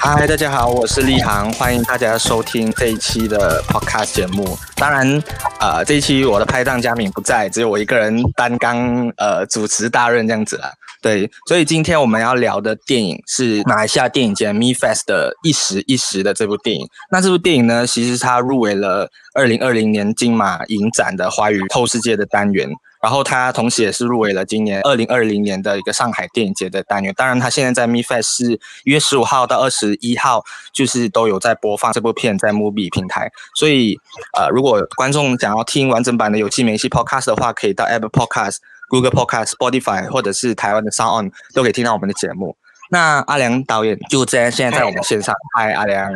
嗨，大家好，我是立航，欢迎大家收听这一期的 Podcast 节目。当然，呃，这一期我的拍档佳敏不在，只有我一个人担纲呃主持大任这样子啦。对，所以今天我们要聊的电影是马来西亚电影节 MIFFest 的一时一时的这部电影。那这部电影呢，其实它入围了二零二零年金马影展的华语透视界的单元。然后他同时也是入围了今年二零二零年的一个上海电影节的单元。当然，他现在在 MIFFest 是一月十五号到二十一号，就是都有在播放这部片在 Movie 平台。所以，呃，如果观众想要听完整版的有戏没戏 Podcast 的话，可以到 Apple Podcast、Google Podcast、Spotify 或者是台湾的 Sound On 都可以听到我们的节目。那阿良导演就在现在在我们线上，嗨，阿良，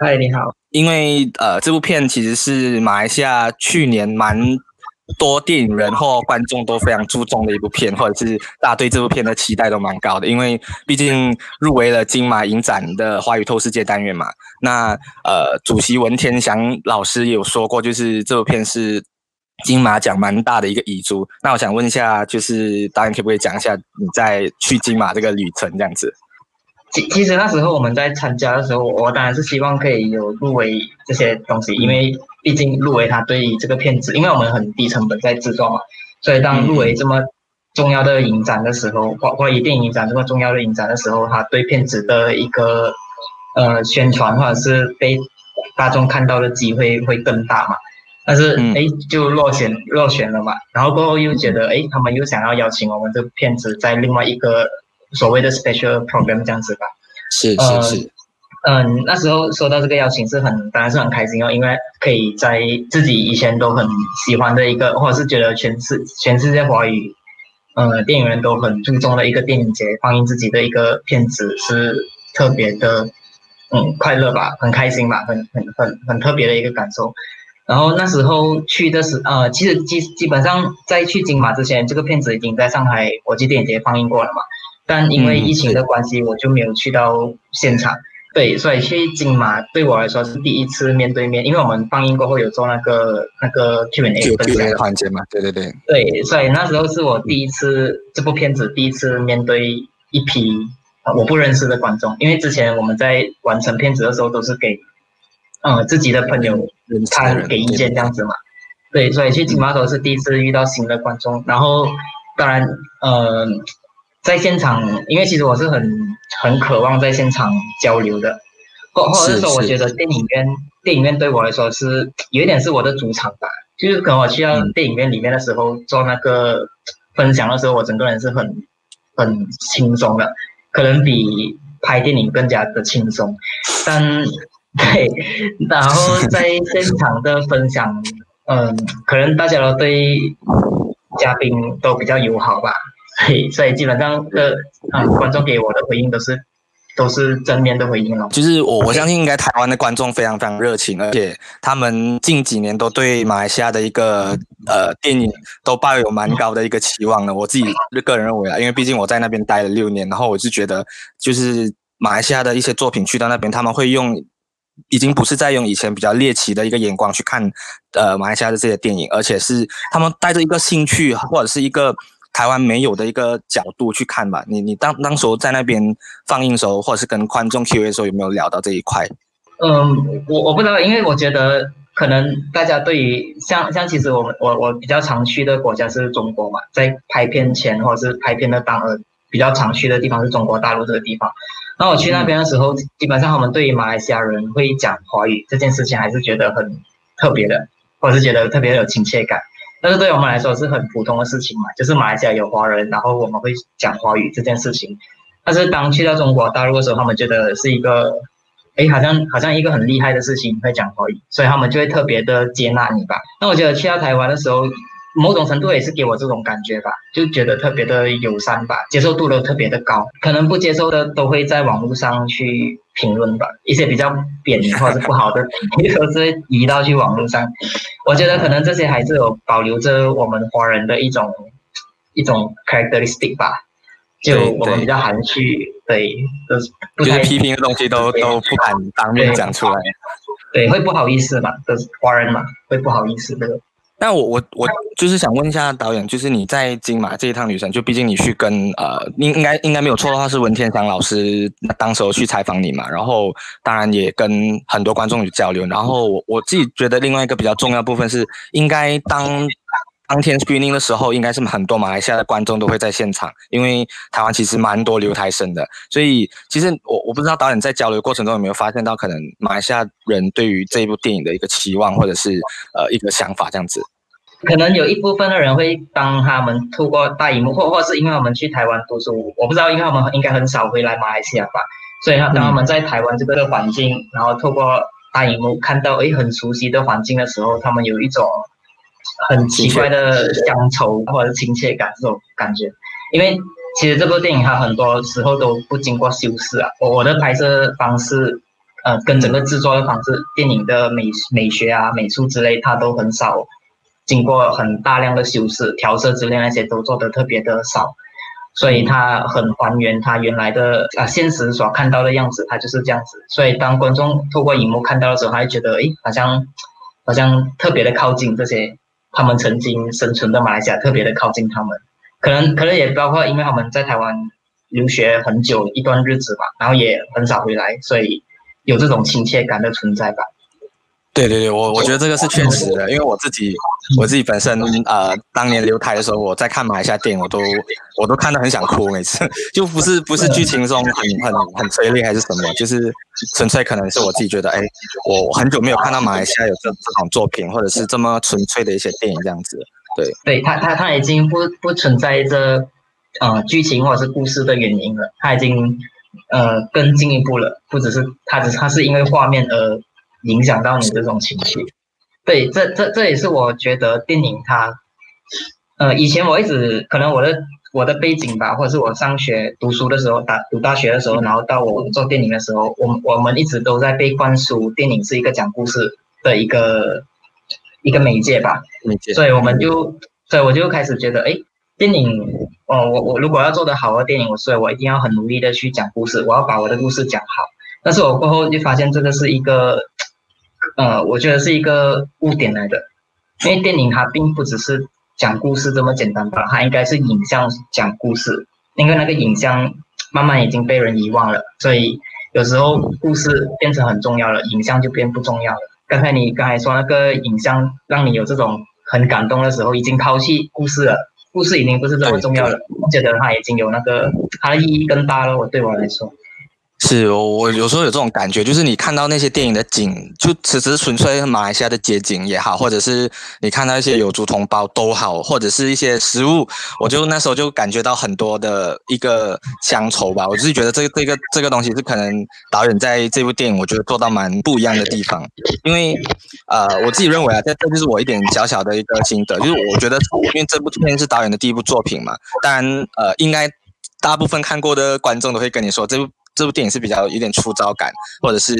嗨，你好。因为呃，这部片其实是马来西亚去年蛮。多电影人或观众都非常注重的一部片，或者是大家对这部片的期待都蛮高的，因为毕竟入围了金马影展的华语透视界单元嘛。那呃，主席文天祥老师也有说过，就是这部片是金马奖蛮大的一个遗珠。那我想问一下，就是导演可不可以讲一下你在去金马这个旅程这样子？其其实那时候我们在参加的时候，我当然是希望可以有入围这些东西，因为毕竟入围它对于这个片子，因为我们很低成本在制作嘛，所以当入围这么重要的影展的时候，或或以电影影展这么重要的影展的时候，它对片子的一个呃宣传或者是被大众看到的机会会更大嘛。但是哎，就落选落选了嘛，然后过后又觉得哎，他们又想要邀请我们这个片子在另外一个。所谓的 special program 这样子吧，是是是，嗯、那时候收到这个邀请是很，当然是很开心哦，因为可以在自己以前都很喜欢的一个，或者是觉得全世全世界华语，呃，电影人都很注重的一个电影节放映自己的一个片子，是特别的，嗯，快乐吧，很开心吧，很很很很特别的一个感受。然后那时候去的是，呃，其实基基本上在去金马之前，这个片子已经在上海国际电影节放映过了嘛。但因为疫情的关系，我就没有去到现场。对，所以去金马对我来说是第一次面对面，因为我们放映过后有做那个那个 Q&A 分享环节嘛。对对对。对，所以那时候是我第一次这部片子第一次面对一批我不认识的观众，因为之前我们在完成片子的时候都是给呃自己的朋友他给意见这样子嘛。对，所以去金马候是第一次遇到新的观众，然后当然呃。在现场，因为其实我是很很渴望在现场交流的，或或者是说我觉得电影院电影院对我来说是有一点是我的主场吧，就是可能我去到电影院里面的时候做那个分享的时候，我整个人是很很轻松的，可能比拍电影更加的轻松。但 对，然后在现场的分享，嗯，可能大家都对嘉宾都比较友好吧。对，所以基本上的啊、观众给我的回应都是都是正面的回应了。就是我我相信应该台湾的观众非常非常热情，而且他们近几年都对马来西亚的一个呃电影都抱有蛮高的一个期望的。我自己个人认为啊，因为毕竟我在那边待了六年，然后我就觉得就是马来西亚的一些作品去到那边，他们会用已经不是在用以前比较猎奇的一个眼光去看呃马来西亚的这些电影，而且是他们带着一个兴趣或者是一个。台湾没有的一个角度去看吧，你你当当时候在那边放映的时候，或者是跟观众 Q&A 的时候，有没有聊到这一块？嗯，我我不知道，因为我觉得可能大家对于像像其实我们我我比较常去的国家是中国嘛，在拍片前或者是拍片的当儿比较常去的地方是中国大陆这个地方。那我去那边的时候，基本上他们对于马来西亚人会讲华语这件事情，还是觉得很特别的，或者是觉得特别有亲切感。但是对我们来说是很普通的事情嘛，就是马来西亚有华人，然后我们会讲华语这件事情。但是当去到中国大陆的时候，他们觉得是一个，哎，好像好像一个很厉害的事情，会讲华语，所以他们就会特别的接纳你吧。那我觉得去到台湾的时候，某种程度也是给我这种感觉吧，就觉得特别的友善吧，接受度都特别的高。可能不接受的都会在网络上去评论吧，一些比较贬或者是不好的，都是移到去网络上。我觉得可能这些还是有保留着我们华人的一种一种 characteristic 吧，就我们比较含蓄，对，就是批评的东西都都不敢当面讲出来，对，会不好意思嘛，都是华人嘛，会不好意思的。那我我我就是想问一下导演，就是你在金马这一趟旅程，就毕竟你去跟呃，应应该应该没有错的话，是文天祥老师那当时候去采访你嘛，然后当然也跟很多观众有交流，然后我我自己觉得另外一个比较重要部分是，应该当。当天 screening 的时候，应该是很多马来西亚的观众都会在现场，因为台湾其实蛮多留台生的，所以其实我我不知道导演在交流过程中有没有发现到，可能马来西亚人对于这一部电影的一个期望或者是呃一个想法这样子。可能有一部分的人会当他们透过大荧幕，或或是因为我们去台湾读书，我不知道，因为我们应该很少回来马来西亚吧，所以当他们在台湾这个环境，然后透过大荧幕看到诶很熟悉的环境的时候，他们有一种。很奇怪的乡愁或者是亲切感这种感觉，因为其实这部电影它很多时候都不经过修饰啊。我我的拍摄方式，呃，跟整个制作的方式，电影的美美学啊、美术之类，它都很少经过很大量的修饰、调色之类那些都做的特别的少，所以它很还原它原来的啊现实所看到的样子，它就是这样子。所以当观众透过荧幕看到的时候，他会觉得，诶，好像好像特别的靠近这些。他们曾经生存的马来西亚特别的靠近他们，可能可能也包括因为他们在台湾留学很久一段日子吧，然后也很少回来，所以有这种亲切感的存在吧。对对对，我我觉得这个是确实的，因为我自己我自己本身呃，当年留台的时候，我在看马来西亚电影，我都我都看得很想哭，每次就不是不是剧情中很很很催泪还是什么，就是纯粹可能是我自己觉得，哎，我很久没有看到马来西亚有这这种作品，或者是这么纯粹的一些电影这样子。对，对他他他已经不不存在着呃剧情或者是故事的原因了，他已经呃更进一步了，不只是他只是他是因为画面而。影响到你这种情绪，对，这这这也是我觉得电影它，呃，以前我一直可能我的我的背景吧，或者是我上学读书的时候，大读大学的时候，然后到我做电影的时候，我我们一直都在被灌输电影是一个讲故事的一个一个媒介吧，媒介，所以我们就，所以我就开始觉得，哎，电影，哦，我我如果要做得好的电影，我所以我一定要很努力的去讲故事，我要把我的故事讲好，但是我过后就发现这个是一个。呃，我觉得是一个误点来的，因为电影它并不只是讲故事这么简单吧，它应该是影像讲故事，因为那个影像慢慢已经被人遗忘了，所以有时候故事变成很重要了，影像就变不重要了。刚才你刚才说那个影像让你有这种很感动的时候，已经抛弃故事了，故事已经不是这么重要了，我觉得它已经有那个它的意义更大了，我对我来说。是，我我有时候有这种感觉，就是你看到那些电影的景，就只是纯粹马来西亚的街景也好，或者是你看到一些有族同胞都好，或者是一些食物，我就那时候就感觉到很多的一个乡愁吧。我就是觉得这个这个这个东西是可能导演在这部电影，我觉得做到蛮不一样的地方。因为呃，我自己认为啊，这这就是我一点小小的一个心得，就是我觉得因为这部片是导演的第一部作品嘛，当然呃，应该大部分看过的观众都会跟你说这部。这部电影是比较有点粗糙感，或者是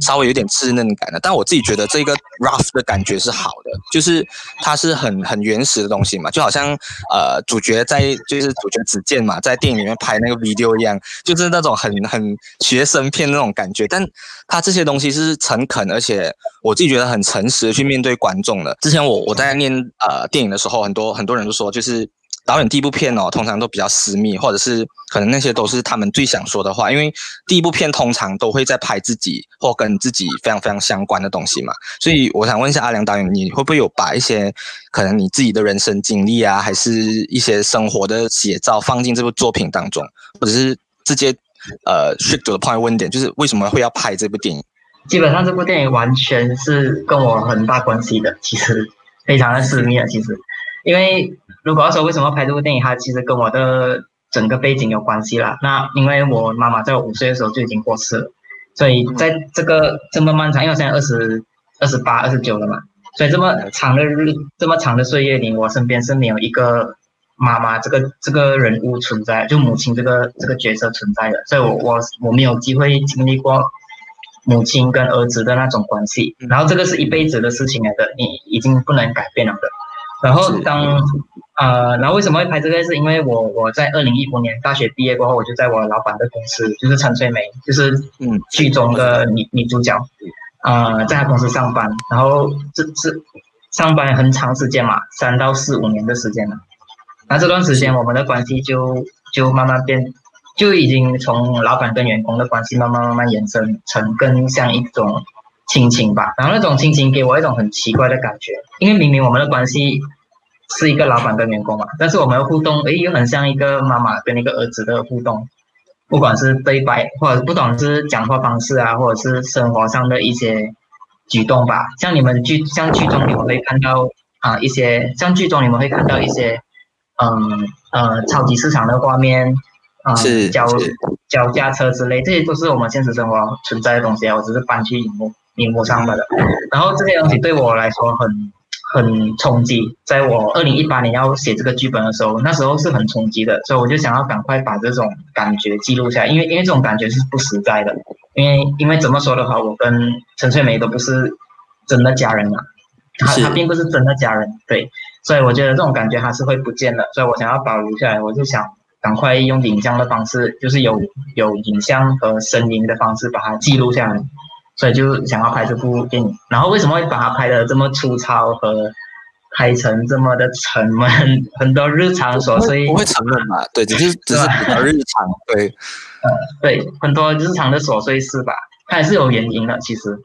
稍微有点稚嫩感的，但我自己觉得这个 rough 的感觉是好的，就是它是很很原始的东西嘛，就好像呃主角在就是主角子健嘛，在电影里面拍那个 video 一样，就是那种很很学生片那种感觉，但他这些东西是诚恳，而且我自己觉得很诚实的去面对观众的。之前我我在念呃电影的时候，很多很多人都说就是。导演第一部片哦，通常都比较私密，或者是可能那些都是他们最想说的话，因为第一部片通常都会在拍自己或跟自己非常非常相关的东西嘛。所以我想问一下阿良导演，你会不会有把一些可能你自己的人生经历啊，还是一些生活的写照放进这部作品当中，或者是直接呃 straight point 问点，就是为什么会要拍这部电影？基本上这部电影完全是跟我很大关系的，其实非常的私密啊，其实因为。如果要说为什么拍这部电影，它其实跟我的整个背景有关系啦。那因为我妈妈在我五岁的时候就已经过世了，所以在这个这么漫长，因为我现在二十二十八、二十九了嘛，所以这么长的日这么长的岁月里，我身边是没有一个妈妈这个这个人物存在，就母亲这个这个角色存在的，所以我我我没有机会经历过母亲跟儿子的那种关系，然后这个是一辈子的事情来的，你已经不能改变了的。然后当呃，然后为什么会拍这个？是因为我我在二零一五年大学毕业过后，我就在我老板的公司，就是陈翠梅，就是嗯剧中的女女主角，呃，在他公司上班。然后这这上班很长时间嘛，三到四五年的时间了。那这段时间我们的关系就就慢慢变，就已经从老板跟员工的关系慢慢慢慢延伸成更像一种亲情吧。然后那种亲情给我一种很奇怪的感觉，因为明明我们的关系是一个老板跟员工嘛，但是我们的互动，诶，又很像一个妈妈跟一个儿子的互动。不管是对白，或者不管是讲话方式啊，或者是生活上的一些举动吧，像你们剧，像剧中你们会看到啊一些，像剧中你们会看到一些，嗯呃超级市场的画面，啊、嗯，交交驾车之类，这些都是我们现实生活存在的东西啊，我只是搬去荧幕荧幕上的，然后这些东西对我来说很。很冲击，在我二零一八年要写这个剧本的时候，那时候是很冲击的，所以我就想要赶快把这种感觉记录下来，因为因为这种感觉是不实在的，因为因为怎么说的话，我跟陈翠梅都不是真的家人嘛，他他并不是真的家人，对，所以我觉得这种感觉还是会不见的，所以我想要保留下来，我就想赶快用影像的方式，就是有有影像和声音的方式把它记录下来。所以就想要拍这部电影，然后为什么会把它拍的这么粗糙和拍成这么的沉闷？很多日常琐碎，不会沉闷嘛？对，只是只是比较日常，对，呃，对，很多日常的琐碎事吧，它也是有原因的，其实，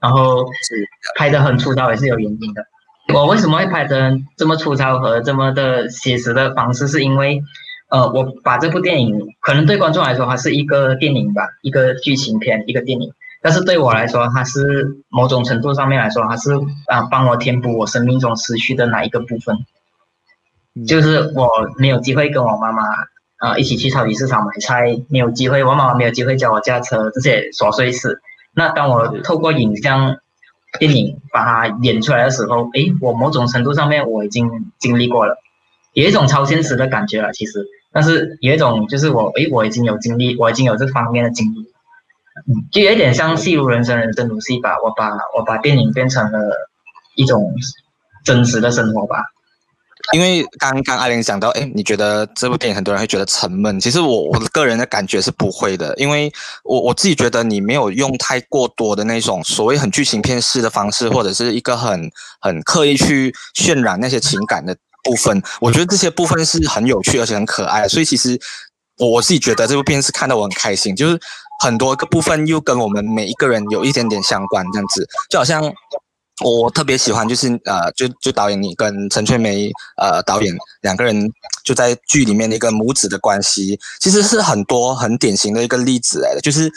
然后是拍的很粗糙也是有原因的。我为什么会拍成这么粗糙和这么的写实的方式？是因为，呃，我把这部电影可能对观众来说，它是一个电影吧，一个剧情片，一个电影。但是对我来说，它是某种程度上面来说，它是啊，帮我填补我生命中失去的哪一个部分。就是我没有机会跟我妈妈啊一起去超级市场买菜，没有机会，我妈妈没有机会教我驾车，这些琐碎事。那当我透过影像电影把它演出来的时候，诶，我某种程度上面我已经经历过了，有一种超现实的感觉了，其实。但是有一种就是我诶，我已经有经历，我已经有这方面的经历。就有点像戏如人生，人生如戏吧。我把我把电影变成了一种真实的生活吧。因为刚刚阿玲讲到，哎，你觉得这部电影很多人会觉得沉闷？其实我我个人的感觉是不会的，因为我我自己觉得你没有用太过多的那种所谓很剧情片式的方式，或者是一个很很刻意去渲染那些情感的部分。我觉得这些部分是很有趣而且很可爱，所以其实我自己觉得这部片是看得我很开心，就是。很多个部分又跟我们每一个人有一点点相关，这样子就好像我特别喜欢，就是呃，就就导演你跟陈翠梅呃导演两个人就在剧里面的一个母子的关系，其实是很多很典型的一个例子来的，就是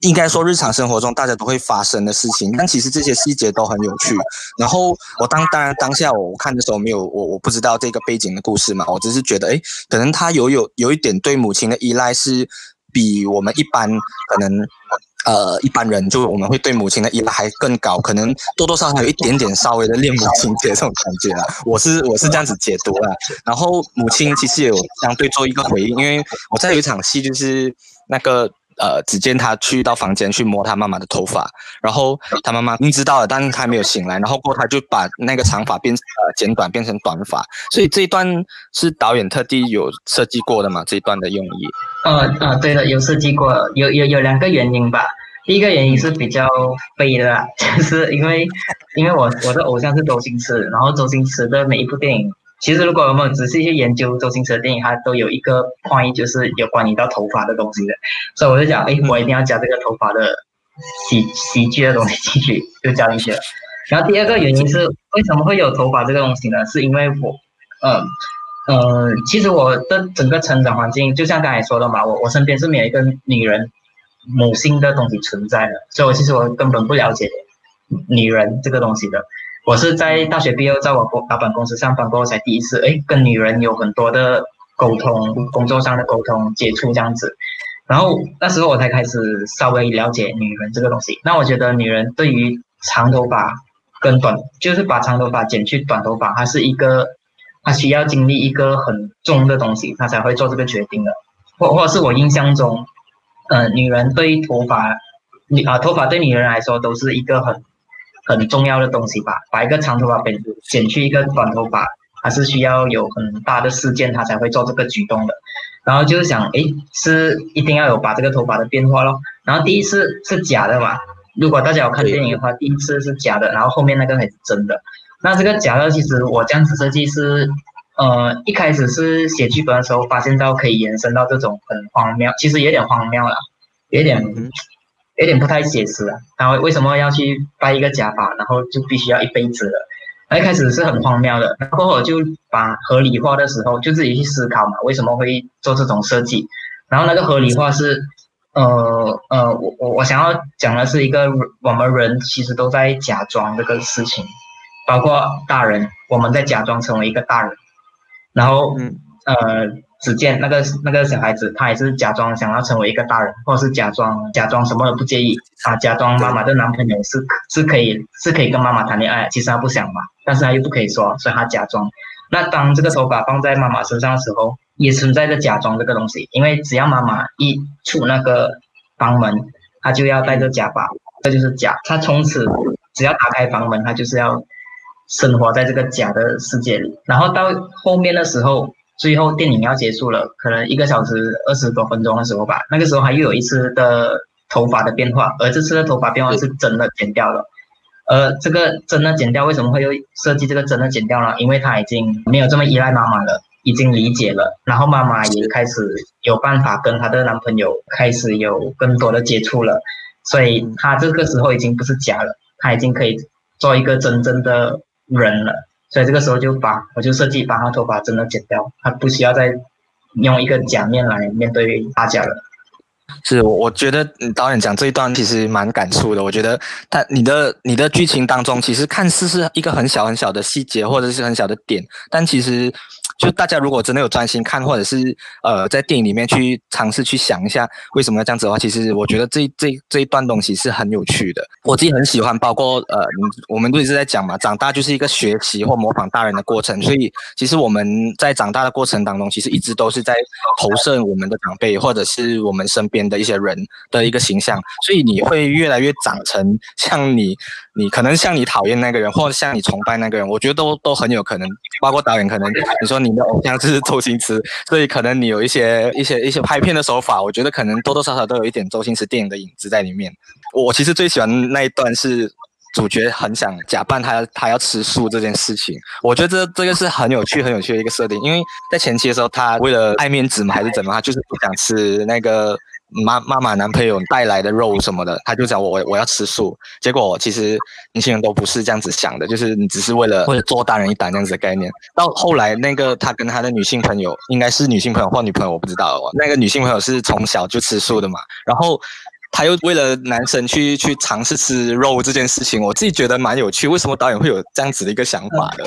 应该说日常生活中大家都会发生的事情，但其实这些细节都很有趣。然后我当当然当下我看的时候没有我我不知道这个背景的故事嘛，我只是觉得诶，可能他有有有一点对母亲的依赖是。比我们一般可能，呃，一般人就我们会对母亲的依赖还更高，可能多多少少有一点点稍微的恋母情节这种感觉啊。我是我是这样子解读啊。然后母亲其实也有相对做一个回应，因为我在有一场戏就是那个。呃，只见他去到房间去摸他妈妈的头发，然后他妈妈明知道了，但是他没有醒来，然后过他就把那个长发变呃剪短变成短发，所以这一段是导演特地有设计过的嘛？这一段的用意？呃呃，对的，有设计过，有有有两个原因吧。第一个原因是比较悲的啦，就是因为因为我我的偶像是周星驰，然后周星驰的每一部电影。其实，如果我们仔细去研究周星驰的电影，它都有一个 point，就是有关于到头发的东西的。所以我就讲，哎，我一定要加这个头发的喜喜剧的东西进去，就加进去了。然后第二个原因是，为什么会有头发这个东西呢？是因为我，嗯嗯，其实我的整个成长环境，就像刚才说的嘛，我我身边是没有一个女人母性的东西存在的，所以我其实我根本不了解女人这个东西的。我是在大学毕业，在我公老板公司上班过后，才第一次哎跟女人有很多的沟通，工作上的沟通接触这样子，然后那时候我才开始稍微了解女人这个东西。那我觉得女人对于长头发跟短，就是把长头发剪去短头发，它是一个，它需要经历一个很重的东西，她才会做这个决定的。或或者是我印象中，呃，女人对于头发，女啊头发对女人来说都是一个很。很重要的东西吧，把一个长头发剪剪去一个短头发，还是需要有很大的事件，他才会做这个举动的。然后就是想，诶，是一定要有把这个头发的变化咯。然后第一次是假的嘛，如果大家有看电影的话，第一次是假的，然后后面那个才是真的。那这个假的，其实我这样子设计是，呃，一开始是写剧本的时候发现到可以延伸到这种很荒谬，其实有点荒谬了，有点有点不太写实啊。然后为什么要去戴一个假发，然后就必须要一辈子了？那一开始是很荒谬的，然后我就把合理化的时候就自己去思考嘛，为什么会做这种设计？然后那个合理化是，呃呃，我我我想要讲的是一个我们人其实都在假装这个事情。包括大人，我们在假装成为一个大人，然后，呃，只见那个那个小孩子，他也是假装想要成为一个大人，或者是假装假装什么都不介意，啊，假装妈妈的男朋友是是可以是可以跟妈妈谈恋爱，其实他不想嘛，但是他又不可以说，所以他假装。那当这个手法放在妈妈身上的时候，也存在着假装这个东西，因为只要妈妈一出那个房门，他就要戴着假发，这就是假。他从此只要打开房门，他就是要。生活在这个假的世界里，然后到后面的时候，最后电影要结束了，可能一个小时二十多分钟的时候吧，那个时候还又有一次的头发的变化，而这次的头发变化是真的剪掉了。而这个真的剪掉，为什么会有设计这个真的剪掉呢？因为他已经没有这么依赖妈妈了，已经理解了，然后妈妈也开始有办法跟她的男朋友开始有更多的接触了，所以她这个时候已经不是假了，她已经可以做一个真正的。人了，所以这个时候就把我就设计把他头发真的剪掉，他不需要再用一个假面来面对大家了。是，我我觉得导演讲这一段其实蛮感触的。我觉得他你的你的剧情当中，其实看似是一个很小很小的细节或者是很小的点，但其实。就大家如果真的有专心看，或者是呃在电影里面去尝试去想一下为什么要这样子的话，其实我觉得这这这一段东西是很有趣的。我自己很喜欢，包括呃，我们都一直在讲嘛，长大就是一个学习或模仿大人的过程。所以其实我们在长大的过程当中，其实一直都是在投射我们的长辈或者是我们身边的一些人的一个形象。所以你会越来越长成像你，你可能像你讨厌那个人，或者像你崇拜那个人，我觉得都都很有可能。包括导演可能你说你。你的偶像就是周星驰，所以可能你有一些一些一些拍片的手法，我觉得可能多多少少都有一点周星驰电影的影子在里面。我其实最喜欢那一段是主角很想假扮他他要吃素这件事情，我觉得这这个是很有趣很有趣的一个设定，因为在前期的时候他为了爱面子嘛还是怎么，他就是不想吃那个。妈妈妈男朋友带来的肉什么的，他就讲我我要吃素。结果其实年轻人都不是这样子想的，就是你只是为了做大人一胆这样子的概念。到后来那个他跟他的女性朋友，应该是女性朋友或女朋友，我不知道哦。那个女性朋友是从小就吃素的嘛，然后他又为了男生去去尝试吃肉这件事情，我自己觉得蛮有趣。为什么导演会有这样子的一个想法的？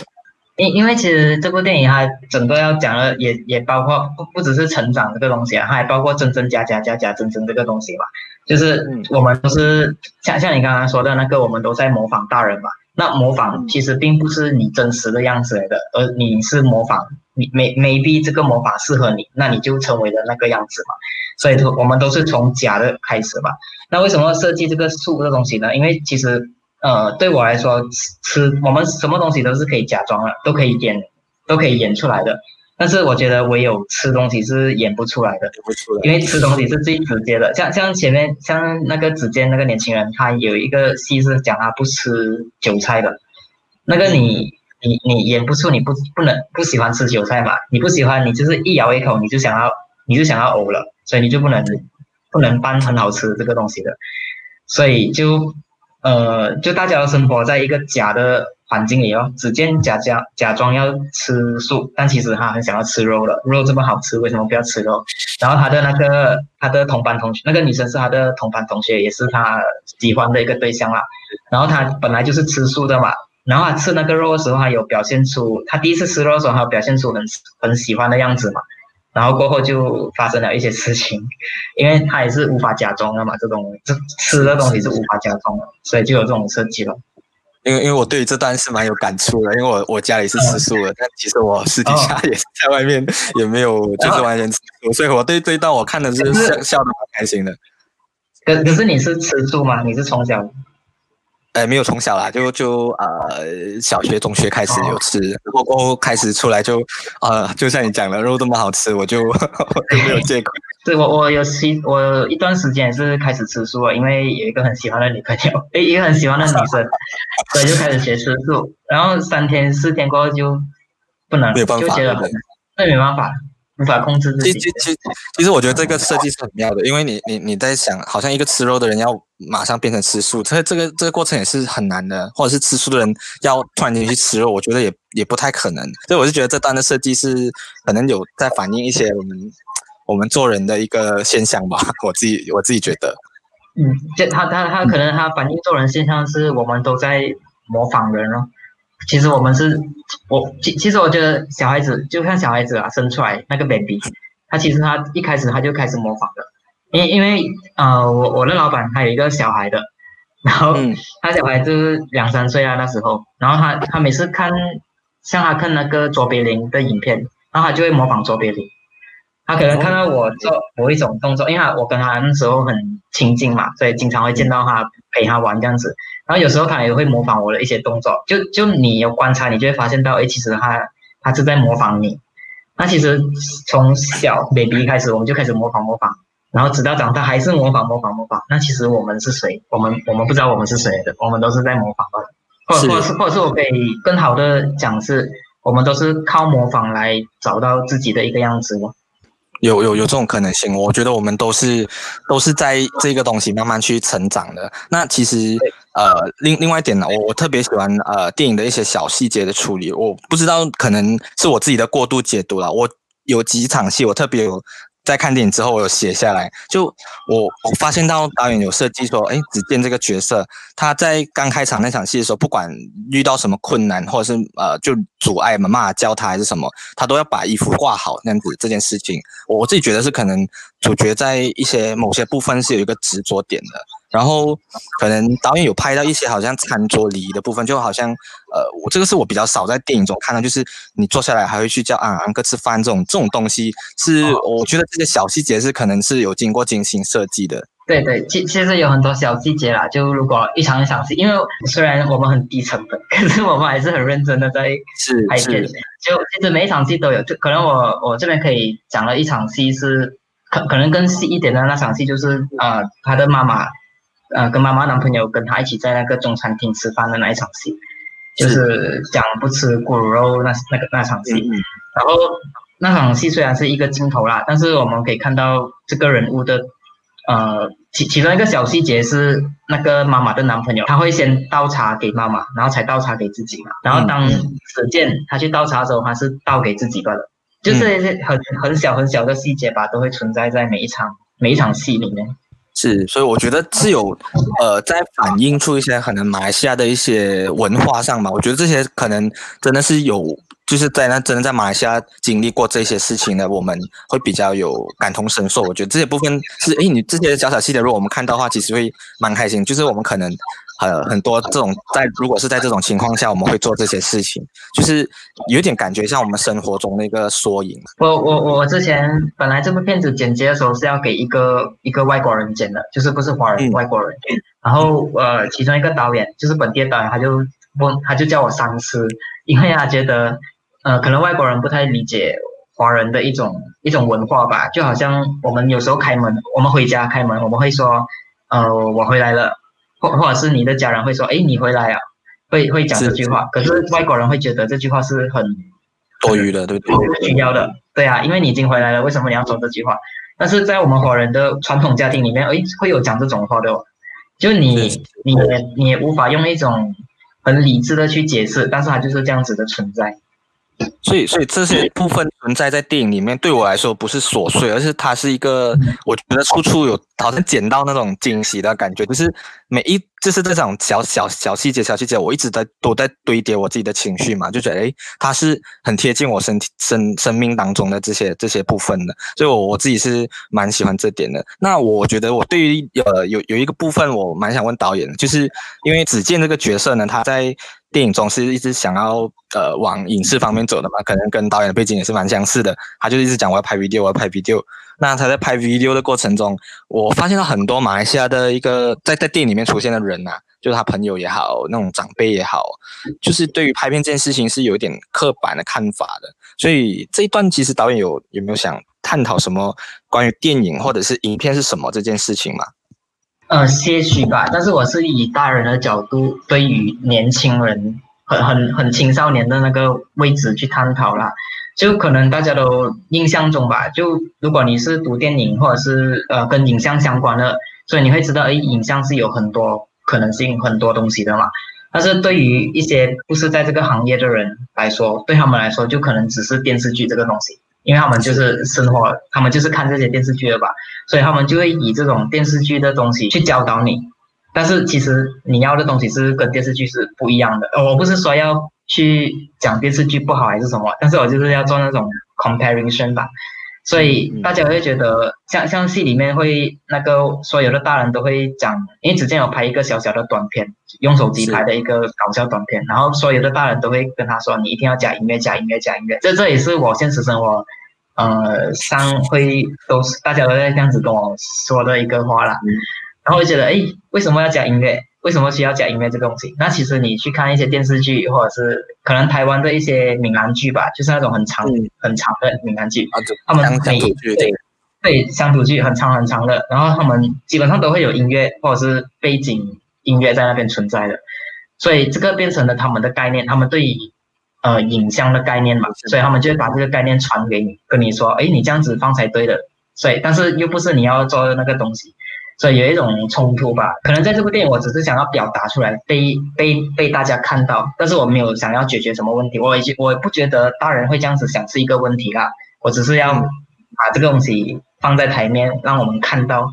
因因为其实这部电影它整个要讲的也也包括不不只是成长这个东西啊，它还包括真真假假假假真真这个东西嘛。就是我们都是像像你刚刚说的那个，我们都在模仿大人嘛。那模仿其实并不是你真实的样子来的，而你是模仿你 may maybe 这个模仿适合你，那你就成为了那个样子嘛。所以我们都是从假的开始嘛。那为什么设计这个树这东西呢？因为其实。呃，对我来说，吃我们什么东西都是可以假装的，都可以演，都可以演出来的。但是我觉得唯有吃东西是演不出来的，演不出来，因为吃东西是最直接的。像像前面像那个指尖那个年轻人，他有一个戏是讲他不吃韭菜的，那个你你你演不出你不不能不喜欢吃韭菜嘛？你不喜欢，你就是一咬一口你就想要你就想要呕了，所以你就不能不能扮很好吃这个东西的，所以就。呃，就大家都生活在一个假的环境里哦，只见假假假装要吃素，但其实他很想要吃肉了。肉这么好吃，为什么不要吃肉？然后他的那个他的同班同学，那个女生是他的同班同学，也是他喜欢的一个对象啦。然后他本来就是吃素的嘛，然后他吃那个肉的时候，他有表现出他第一次吃肉的时候，他有表现出很很喜欢的样子嘛。然后过后就发生了一些事情，因为他也是无法假装的嘛，这种这吃的东西是无法假装的，所以就有这种设计了。因为因为我对于这段是蛮有感触的，因为我我家里是吃素的，嗯、但 其实我私底下也是在外面也没有就是完全吃素，哦、所以我对这一段我看的是笑是笑的蛮开心的。可可是你是吃素吗？你是从小？哎，没有从小啦，就就呃小学、中学开始有吃，然后过后开始出来就呃，就像你讲的，肉这么好吃，我就 我就没有借口。对，我我有喜，我有一段时间也是开始吃素了，因为有一个很喜欢的女朋友，诶，一个很喜欢的女生，所以就开始学吃素。然后三天四天过后就不能，没有办法，就觉得，那没办法。无法控制自己。其实其实其实我觉得这个设计是很妙的，因为你你你在想，好像一个吃肉的人要马上变成吃素，这这个这个过程也是很难的，或者是吃素的人要突然间去吃肉，我觉得也也不太可能。所以我是觉得这单的设计是可能有在反映一些我们我们做人的一个现象吧，我自己我自己觉得。嗯，这他他他可能他反映做人现象是我们都在模仿人哦。其实我们是，我其其实我觉得小孩子就像小孩子啊，生出来那个 baby，他其实他一开始他就开始模仿的，因因为呃我我的老板他有一个小孩的，然后他小孩就是两三岁啊那时候，然后他他每次看像他看那个卓别林的影片，然后他就会模仿卓别林，他可能看到我做某一种动作，因为我跟他那时候很亲近嘛，所以经常会见到他陪他玩这样子。然后有时候他也会模仿我的一些动作，就就你有观察，你就会发现到，哎，其实他他是在模仿你。那其实从小 baby 开始，我们就开始模仿模仿，然后直到长大还是模仿模仿模仿。那其实我们是谁？我们我们不知道我们是谁的，我们都是在模仿的。或者或者是或者是我可以更好的讲是，我们都是靠模仿来找到自己的一个样子吗。有有有这种可能性，我觉得我们都是都是在这个东西慢慢去成长的。那其实呃，另另外一点呢，我我特别喜欢呃电影的一些小细节的处理。我不知道可能是我自己的过度解读了。我有几场戏我特别有。在看电影之后，我有写下来。就我我发现到导演有设计说，哎，子健这个角色，他在刚开场那场戏的时候，不管遇到什么困难，或者是呃就阻碍嘛，骂教他还是什么，他都要把衣服挂好那样子。这件事情，我自己觉得是可能主角在一些某些部分是有一个执着点的。然后可能导演有拍到一些好像餐桌礼仪的部分，就好像呃，我这个是我比较少在电影中看到，就是你坐下来还会去叫啊安哥吃饭这种这种东西，是我觉得这些小细节是可能是有经过精心设计的。对对，其其实有很多小细节啦，就如果一场一场戏，因为虽然我们很低成本，可是我们还是很认真的在 拍片。就其实每一场戏都有，就可能我我这边可以讲了一场戏是可可能更细一点的那场戏，就是呃他的妈妈。呃，跟妈妈男朋友跟他一起在那个中餐厅吃饭的那一场戏，就是讲不吃咕噜肉那那个那场戏。嗯、然后那场戏虽然是一个镜头啦，但是我们可以看到这个人物的，呃，其其中一个小细节是那个妈妈的男朋友，他会先倒茶给妈妈，然后才倒茶给自己嘛。然后当史健他去倒茶的时候，他是倒给自己罢了。就是很很小很小的细节吧，都会存在在每一场每一场戏里面。是，所以我觉得是有，呃，在反映出一些可能马来西亚的一些文化上嘛。我觉得这些可能真的是有，就是在那真的在马来西亚经历过这些事情的，我们会比较有感同身受。我觉得这些部分是，诶，你这些小小细节，如果我们看到的话，其实会蛮开心。就是我们可能。呃，很多这种在如果是在这种情况下，我们会做这些事情，就是有点感觉像我们生活中的一个缩影。我我我之前本来这部片子剪辑的时候是要给一个一个外国人剪的，就是不是华人、嗯、外国人。然后呃，其中一个导演就是本地导演，他就问他就叫我三思，因为他觉得呃可能外国人不太理解华人的一种一种文化吧，就好像我们有时候开门，我们回家开门，我们会说呃我回来了。或或者是你的家人会说，哎，你回来啊，会会讲这句话。可是外国人会觉得这句话是很多余的，对不对？不需要的，对啊，因为你已经回来了，为什么你要说这句话？但是在我们华人的传统家庭里面，哎，会有讲这种话的哦。就你你也你也无法用一种很理智的去解释，但是它就是这样子的存在。所以，所以这些部分存在在电影里面，对我来说不是琐碎，而是它是一个，我觉得处处有好像捡到那种惊喜的感觉，就是每一，就是这种小小小细节、小细节，我一直在都在堆叠我自己的情绪嘛，就觉得诶，它是很贴近我身体生生命当中的这些这些部分的，所以我我自己是蛮喜欢这点的。那我觉得我对于呃有有一个部分我蛮想问导演的，就是因为子健这个角色呢，他在。电影总是一直想要呃往影视方面走的嘛，可能跟导演的背景也是蛮相似的。他就一直讲我要拍 video，我要拍 video。那他在拍 video 的过程中，我发现了很多马来西亚的一个在在电影里面出现的人呐、就是他朋友也好，那种长辈也好，就是对于拍片这件事情是有一点刻板的看法的。所以这一段其实导演有有没有想探讨什么关于电影或者是影片是什么这件事情吗？呃，些许吧，但是我是以大人的角度，对于年轻人很很很青少年的那个位置去探讨啦。就可能大家都印象中吧，就如果你是读电影或者是呃跟影像相关的，所以你会知道，哎，影像是有很多可能性、很多东西的嘛。但是对于一些不是在这个行业的人来说，对他们来说，就可能只是电视剧这个东西。因为他们就是生活，他们就是看这些电视剧的吧，所以他们就会以这种电视剧的东西去教导你。但是其实你要的东西是跟电视剧是不一样的。我不是说要去讲电视剧不好还是什么，但是我就是要做那种 comparison 吧。所以大家会觉得像像戏里面会那个所有的大人都会讲，因为之前有拍一个小小的短片，用手机拍的一个搞笑短片，然后所有的大人都会跟他说，你一定要加音乐，加音乐，加音乐。这这也是我现实生活，呃，上会都是大家都在这样子跟我说的一个话啦。然后我就觉得，哎，为什么要加音乐？为什么需要加音乐这个东西？那其实你去看一些电视剧，或者是可能台湾的一些闽南剧吧，就是那种很长、嗯、很长的闽南剧，他们可以对对乡土剧很长很长的，然后他们基本上都会有音乐或者是背景音乐在那边存在的，所以这个变成了他们的概念，他们对于呃影像的概念嘛，所以他们就会把这个概念传给你，跟你说，哎，你这样子放才对的，所以但是又不是你要做的那个东西。所以有一种冲突吧，可能在这部电影，我只是想要表达出来，被被被大家看到，但是我没有想要解决什么问题，我已经我不觉得大人会这样子想是一个问题啦，我只是要把这个东西放在台面，让我们看到，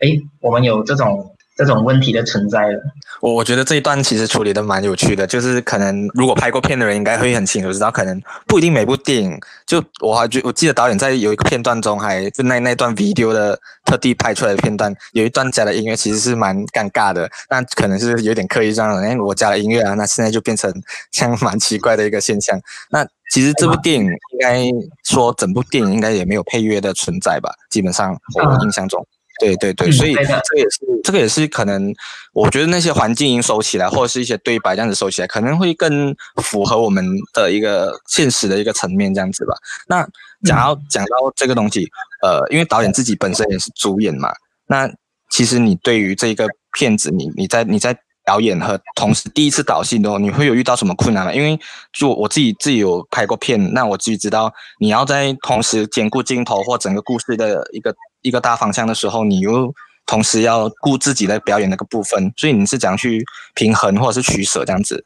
哎，我们有这种。这种问题的存在了，我我觉得这一段其实处理的蛮有趣的，就是可能如果拍过片的人应该会很清楚知道，可能不一定每部电影，就我还觉我记得导演在有一个片段中还就那那段 video 的特地拍出来的片段，有一段加的音乐其实是蛮尴尬的，但可能是有点刻意这样，哎，我加了音乐啊，那现在就变成像蛮奇怪的一个现象。那其实这部电影应该说整部电影应该也没有配乐的存在吧，基本上我印象中。对对对，所以这个也是这个也是可能，我觉得那些环境音收起来，或者是一些对白这样子收起来，可能会更符合我们的一个现实的一个层面这样子吧。那讲到讲到这个东西，呃，因为导演自己本身也是主演嘛，那其实你对于这个片子，你你在你在导演和同时第一次导戏的时候，你会有遇到什么困难吗？因为就我自己自己有拍过片，那我自己知道你要在同时兼顾镜头或整个故事的一个。一个大方向的时候，你又同时要顾自己的表演那个部分，所以你是怎样去平衡或者是取舍这样子？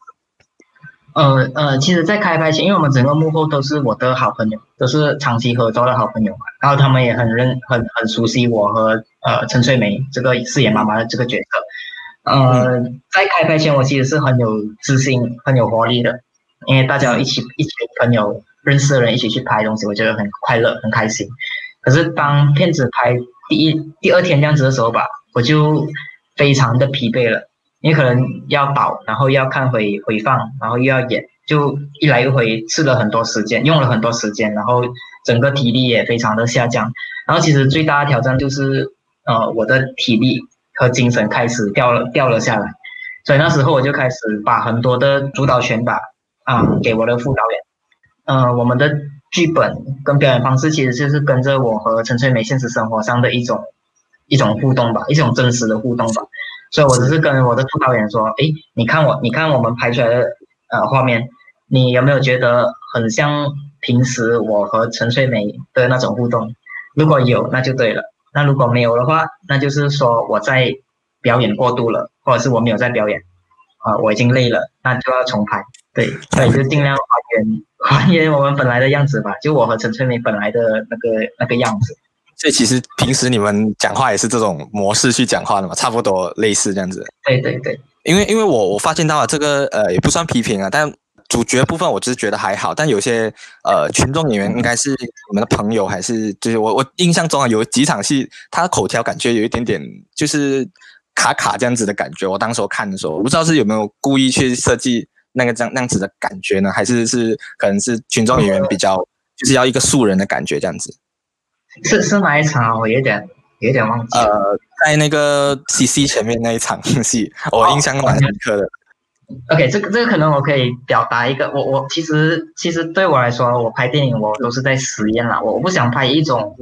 呃呃，其实，在开拍前，因为我们整个幕后都是我的好朋友，都是长期合作的好朋友嘛，然后他们也很认很很熟悉我和呃陈翠梅这个饰演妈妈的这个角色。呃，在开拍前，我其实是很有自信、很有活力的，因为大家一起一起朋友认识的人一起去拍东西，我觉得很快乐、很开心。可是当片子拍第一、第二天这样子的时候吧，我就非常的疲惫了，因为可能要导，然后要看回回放，然后又要演，就一来一回吃了很多时间，用了很多时间，然后整个体力也非常的下降。然后其实最大的挑战就是，呃，我的体力和精神开始掉了掉了下来，所以那时候我就开始把很多的主导权吧，啊、给我的副导演，嗯、呃，我们的。剧本跟表演方式其实就是跟着我和陈翠梅现实生活上的一种一种互动吧，一种真实的互动吧。所以我只是跟我的副导演说：“哎，你看我，你看我们拍出来的呃画面，你有没有觉得很像平时我和陈翠梅的那种互动？如果有，那就对了；那如果没有的话，那就是说我在表演过度了，或者是我没有在表演啊、我已经累了，那就要重拍。对，所以就尽量还原。”还原我们本来的样子吧，就我和陈春梅本来的那个那个样子。所以其实平时你们讲话也是这种模式去讲话的嘛，差不多类似这样子。对对对，因为因为我我发现到了这个呃也不算批评啊，但主角部分我只是觉得还好，但有些呃群众演员应该是我们的朋友还是就是我我印象中啊有几场戏他的口条感觉有一点点就是卡卡这样子的感觉，我当时候看的时候我不知道是有没有故意去设计。那个这样那样子的感觉呢？还是是可能是群众演员比较就是要一个素人的感觉这样子？是是哪一场啊？我有点有点忘记。呃，在那个 CC 前面那一场戏，我印象蛮深刻的。OK，这个这个可能我可以表达一个，我我其实其实对我来说，我拍电影我都是在实验啦，我不想拍一种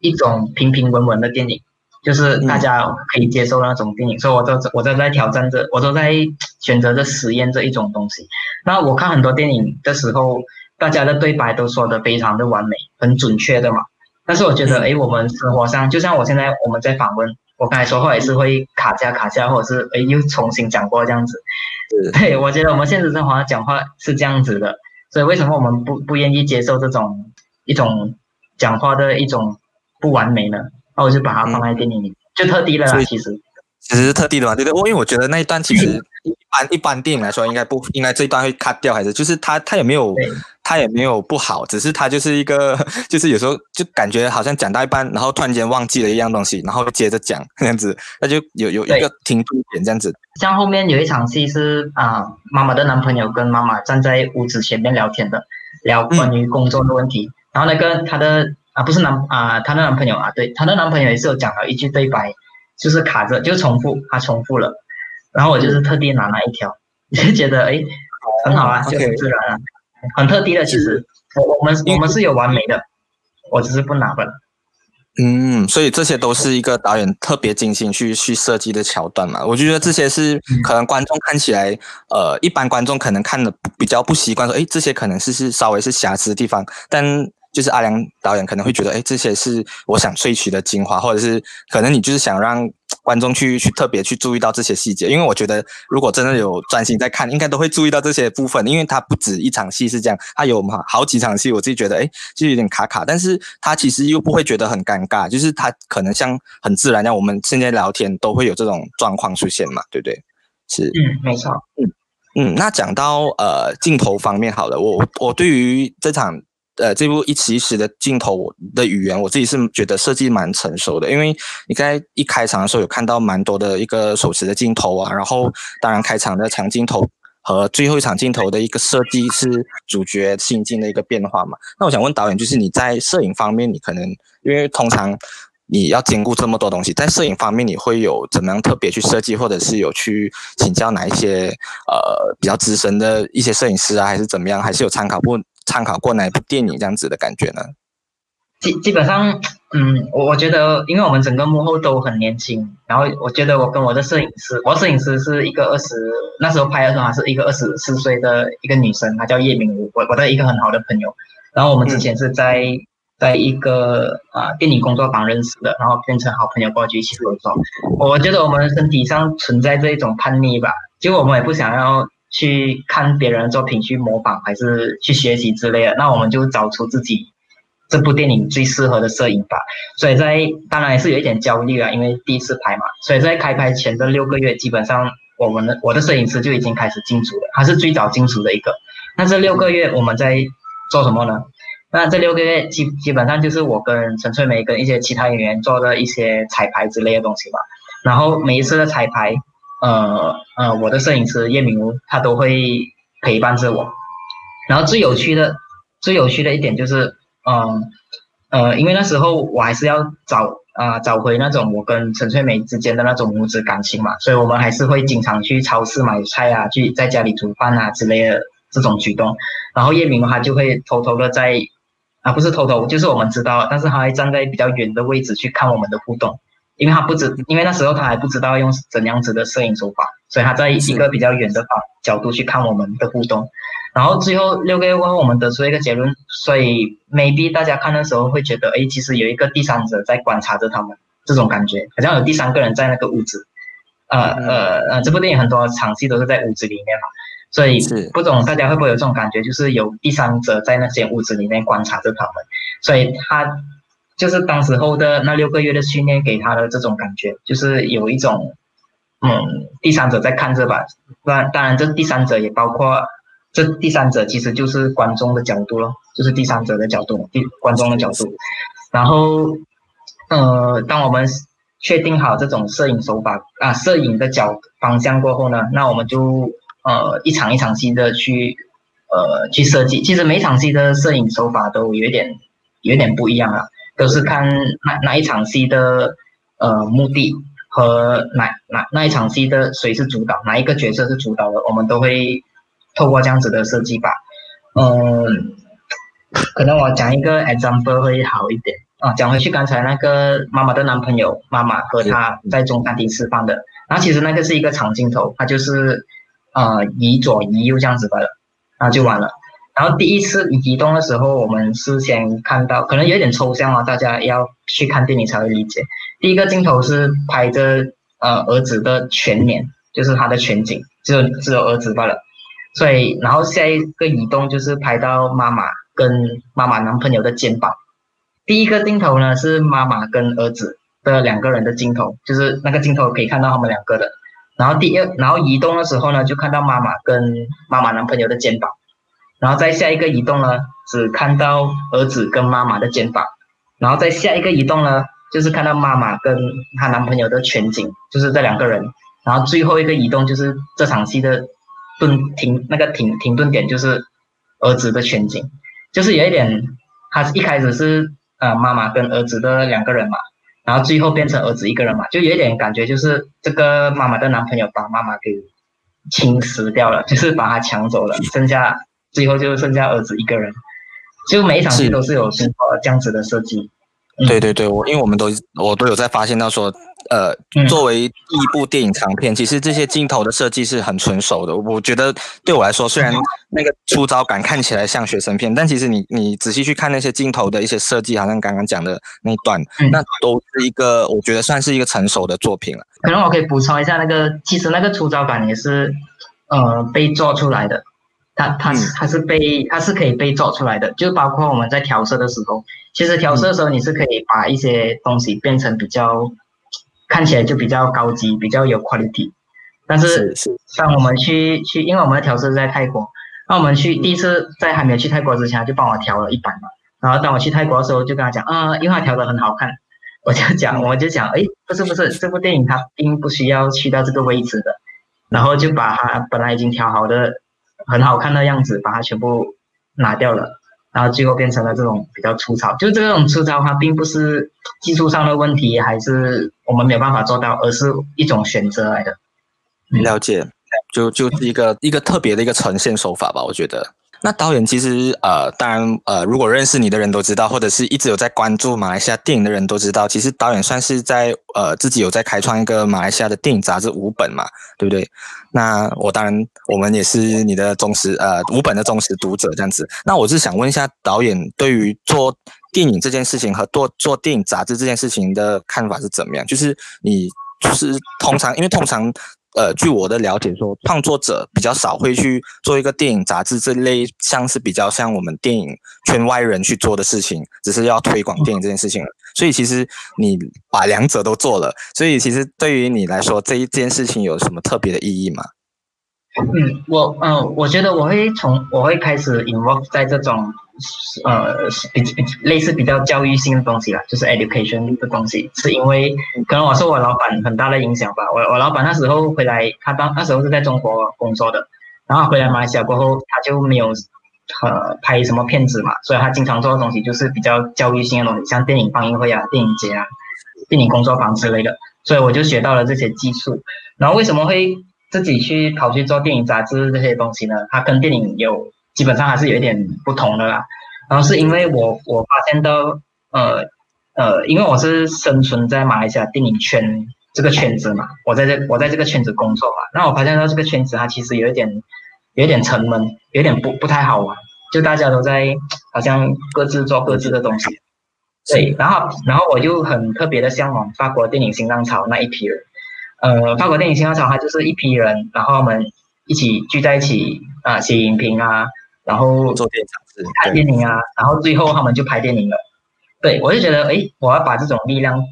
一种平平稳稳的电影，就是大家可以接受那种电影，嗯、所以我都我都在挑战这，我都在选择着实验这一种东西。那我看很多电影的时候，大家的对白都说的非常的完美，很准确的嘛。但是我觉得，哎，我们生活上，就像我现在我们在访问，我刚才说话也是会卡架卡架，或者是哎又重新讲过这样子。对，我觉得我们现实生活上讲话是这样子的，所以为什么我们不不愿意接受这种一种讲话的一种不完美呢？那我就把它放在电影里，就特地的啦，其实。其实是特地的嘛，对不对？我因为我觉得那一段其实一般一般电影来说应该不应该这一段会 cut 掉，还是就是他他也没有他也没有不好，只是他就是一个 就是有时候就感觉好像讲到一半，然后突然间忘记了一样东西，然后接着讲这样子，那就有有一个停顿点这样子。像后面有一场戏是啊，妈妈的男朋友跟妈妈站在屋子前面聊天的，聊关于工作的问题，嗯、然后那个他的啊不是男啊他的男朋友啊，对，他的男朋友也是有讲了一句对白。就是卡着，就重复，他重复了，然后我就是特地拿那一条，就觉得哎，很好啊，就很自然啊，很特地的。其实我我们我们是有完美的，我只是不拿了。嗯，所以这些都是一个导演特别精心去去设计的桥段嘛。我就觉得这些是可能观众看起来，呃，一般观众可能看的比较不习惯，说哎，这些可能是是稍微是瑕疵的地方，但。就是阿良导演可能会觉得，哎，这些是我想萃取的精华，或者是可能你就是想让观众去去特别去注意到这些细节。因为我觉得，如果真的有专心在看，应该都会注意到这些部分。因为它不止一场戏是这样，它有嘛好几场戏，我自己觉得，哎，就有点卡卡，但是它其实又不会觉得很尴尬，就是它可能像很自然，像我们现在聊天都会有这种状况出现嘛，对不对？是，嗯，没错，嗯嗯。那讲到呃镜头方面，好了，我我对于这场。呃，这部一起一时的镜头的语言，我自己是觉得设计蛮成熟的，因为你在一开场的时候有看到蛮多的一个手持的镜头啊，然后当然开场的长镜头和最后一场镜头的一个设计是主角心境的一个变化嘛。那我想问导演，就是你在摄影方面，你可能因为通常你要兼顾这么多东西，在摄影方面你会有怎么样特别去设计，或者是有去请教哪一些呃比较资深的一些摄影师啊，还是怎么样，还是有参考过？参考过哪部电影这样子的感觉呢？基基本上，嗯，我我觉得，因为我们整个幕后都很年轻，然后我觉得我跟我的摄影师，我摄影师是一个二十，那时候拍的时候还是一个二十四岁的一个女生，她叫叶明如，我我的一个很好的朋友，然后我们之前是在、在一个啊、呃、电影工作坊认识的，然后变成好朋友过去一起合作。我觉得我们身体上存在这一种叛逆吧，就我们也不想要。去看别人的作品，去模仿还是去学习之类的，那我们就找出自己这部电影最适合的摄影法。所以在当然也是有一点焦虑啊，因为第一次拍嘛。所以在开拍前的六个月，基本上我们的我的摄影师就已经开始进组了，他是最早进组的一个。那这六个月我们在做什么呢？那这六个月基基本上就是我跟陈翠梅跟一些其他演员做的一些彩排之类的东西吧。然后每一次的彩排。呃呃，我的摄影师叶明，他都会陪伴着我。然后最有趣的、最有趣的一点就是，嗯呃，呃，因为那时候我还是要找啊、找回那种我跟陈翠梅之间的那种母子感情嘛，所以我们还是会经常去超市买菜啊，去在家里煮饭啊之类的这种举动。然后叶明他就会偷偷的在啊，不是偷偷，就是我们知道，但是他还站在比较远的位置去看我们的互动。因为他不知，因为那时候他还不知道用怎样子的摄影手法，所以他在一个比较远的方角度去看我们的互动，然后最后六个月过后，我们得出一个结论，所以 maybe 大家看的时候会觉得，哎，其实有一个第三者在观察着他们，这种感觉好像有第三个人在那个屋子，呃呃呃，这部电影很多场戏都是在屋子里面嘛，所以不懂大家会不会有这种感觉，就是有第三者在那间屋子里面观察着他们，所以他。就是当时候的那六个月的训练给他的这种感觉，就是有一种，嗯，第三者在看着吧。那当然，这第三者也包括，这第三者其实就是观众的角度咯，就是第三者的角度，第观众的角度。然后，呃，当我们确定好这种摄影手法啊，摄影的角方向过后呢，那我们就呃一场一场戏的去呃去设计。其实每场戏的摄影手法都有点有点不一样了。都是看哪哪一场戏的呃目的，和哪哪那一场戏的谁是主导，哪一个角色是主导的，我们都会透过这样子的设计吧。嗯，可能我讲一个 example 会好一点啊。讲回去刚才那个妈妈的男朋友，妈妈和他在中餐厅吃饭的，然后其实那个是一个长镜头，他就是呃移左移右这样子的，那就完了。然后第一次移动的时候，我们事先看到，可能有点抽象啊，大家要去看电影才会理解。第一个镜头是拍着呃儿子的全脸，就是他的全景，只有只有儿子罢了。所以，然后下一个移动就是拍到妈妈跟妈妈男朋友的肩膀。第一个镜头呢是妈妈跟儿子的两个人的镜头，就是那个镜头可以看到他们两个的。然后第二，然后移动的时候呢，就看到妈妈跟妈妈男朋友的肩膀。然后再下一个移动呢，只看到儿子跟妈妈的肩膀，然后再下一个移动呢，就是看到妈妈跟她男朋友的全景，就是这两个人。然后最后一个移动就是这场戏的顿停那个停停顿点，就是儿子的全景，就是有一点，他一开始是呃妈妈跟儿子的两个人嘛，然后最后变成儿子一个人嘛，就有一点感觉就是这个妈妈的男朋友把妈妈给侵蚀掉了，就是把他抢走了，剩下。最后就剩下儿子一个人，就每一场戏都是有这样子的设计。对对对，我因为我们都我都有在发现到说，呃，作为第一部电影长片，其实这些镜头的设计是很纯熟的。我觉得对我来说，虽然那个粗糙感看起来像学生片，但其实你你仔细去看那些镜头的一些设计，好像刚刚讲的那一段，那都是一个我觉得算是一个成熟的作品了。可能我可以补充一下，那个其实那个粗糙感也是呃被做出来的。它它是它是被它是可以被做出来的，就包括我们在调色的时候，其实调色的时候你是可以把一些东西变成比较看起来就比较高级，比较有 quality。但是当我们去去，因为我们的调色是在泰国，那我们去第一次在还没有去泰国之前，就帮我调了一版嘛。然后当我去泰国的时候，就跟他讲啊，因为他调的很好看，我就讲我就讲，哎，不是不是，这部电影它并不需要去到这个位置的，然后就把它本来已经调好的。很好看的样子，把它全部拿掉了，然后最后变成了这种比较粗糙。就这种粗糙，它并不是技术上的问题，还是我们没有办法做到，而是一种选择来的。了解，就就是一个一个特别的一个呈现手法吧，我觉得。那导演其实呃，当然呃，如果认识你的人都知道，或者是一直有在关注马来西亚电影的人都知道，其实导演算是在呃自己有在开创一个马来西亚的电影杂志五本嘛，对不对？那我当然我们也是你的忠实呃五本的忠实读者这样子。那我是想问一下导演对于做电影这件事情和做做电影杂志这件事情的看法是怎么样？就是你就是通常因为通常。呃，据我的了解说，创作者比较少会去做一个电影杂志这类，像是比较像我们电影圈外人去做的事情，只是要推广电影这件事情。所以其实你把两者都做了，所以其实对于你来说，这一件事情有什么特别的意义吗？嗯，我嗯、我觉得我会从我会开始 involve 在这种。呃，比比类似比较教育性的东西啦，就是 education 的东西，是因为可能我受我老板很大的影响吧。我我老板那时候回来，他当那时候是在中国工作的，然后回来马来西亚过后，他就没有呃拍什么片子嘛，所以他经常做的东西就是比较教育性的东西，像电影放映会啊、电影节啊、电影工作坊之类的。所以我就学到了这些技术。然后为什么会自己去跑去做电影杂志这些东西呢？它跟电影有。基本上还是有一点不同的啦，然后是因为我我发现到，呃呃，因为我是生存在马来西亚电影圈这个圈子嘛，我在这我在这个圈子工作嘛，那我发现到这个圈子它其实有一点有一点沉闷，有点不不太好玩，就大家都在好像各自做各自的东西，对，然后然后我就很特别的向往法国电影新浪潮那一批人，呃，法国电影新浪潮它就是一批人，然后我们一起聚在一起啊写影评啊。然后做电影杂志，看电影啊，然后最后他们就拍电影了。对，我就觉得，哎，我要把这种力量，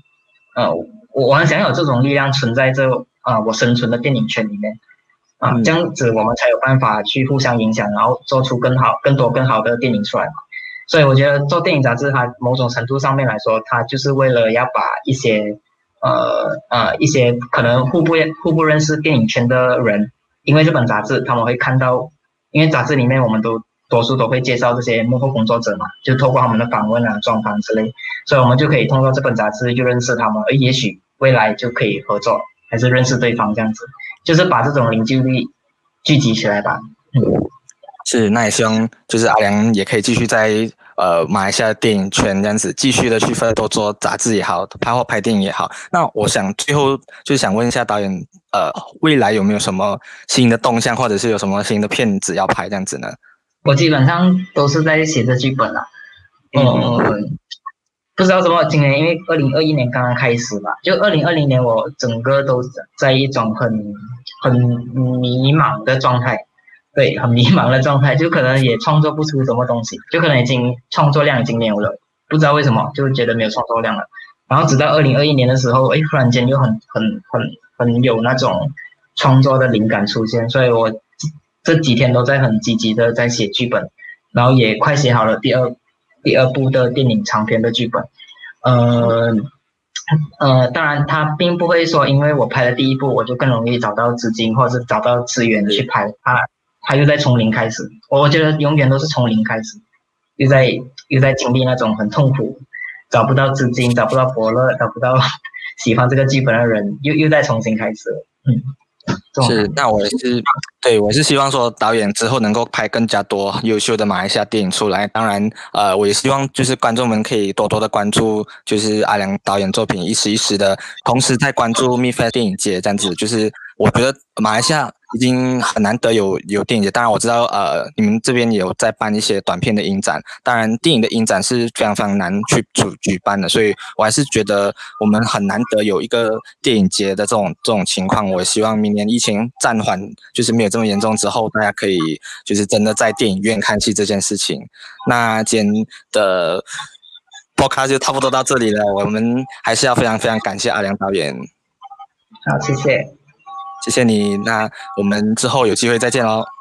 呃，我我很想有这种力量存在这啊、呃，我生存的电影圈里面，啊、呃，这样子我们才有办法去互相影响，然后做出更好、更多、更好的电影出来嘛。所以我觉得做电影杂志，它某种程度上面来说，它就是为了要把一些，呃呃，一些可能互不互不认识电影圈的人，因为这本杂志他们会看到。因为杂志里面我们都多数都会介绍这些幕后工作者嘛，就透过他们的访问啊、专访之类，所以我们就可以通过这本杂志就认识他们，而也许未来就可以合作，还是认识对方这样子，就是把这种凝聚力聚集起来吧。嗯，是，那也希望就是阿良也可以继续在呃马来西亚电影圈这样子继续的去奋斗做杂志也好，拍或拍电影也好。那我想最后就想问一下导演，呃，未来有没有什么新的动向，或者是有什么新的片子要拍这样子呢？我基本上都是在写着剧本了，嗯。嗯不知道怎么，今年因为二零二一年刚刚开始吧，就二零二零年我整个都在一种很很迷茫的状态，对，很迷茫的状态，就可能也创作不出什么东西，就可能已经创作量已经没有了，不知道为什么就觉得没有创作量了。然后直到二零二一年的时候，哎，忽然间又很很很很有那种创作的灵感出现，所以我这几天都在很积极的在写剧本，然后也快写好了第二。第二部的电影长篇的剧本，呃，呃，当然，他并不会说，因为我拍了第一部，我就更容易找到资金或者是找到资源去拍，他他又在从零开始，我觉得永远都是从零开始，又在又在经历那种很痛苦，找不到资金，找不到伯乐，找不到喜欢这个剧本的人，又又再重新开始，嗯。是，那我也是，对，我是希望说导演之后能够拍更加多优秀的马来西亚电影出来。当然，呃，我也希望就是观众们可以多多的关注，就是阿良导演作品一时一时的，同时在关注 MIFFest 电影节这样子。就是我觉得马来西亚。已经很难得有有电影节，当然我知道，呃，你们这边也有在办一些短片的影展。当然，电影的影展是非常非常难去举举办的，所以我还是觉得我们很难得有一个电影节的这种这种情况。我希望明年疫情暂缓，就是没有这么严重之后，大家可以就是真的在电影院看戏这件事情。那今天的播咖就差不多到这里了，我们还是要非常非常感谢阿良导演。好，谢谢。谢谢你，那我们之后有机会再见喽。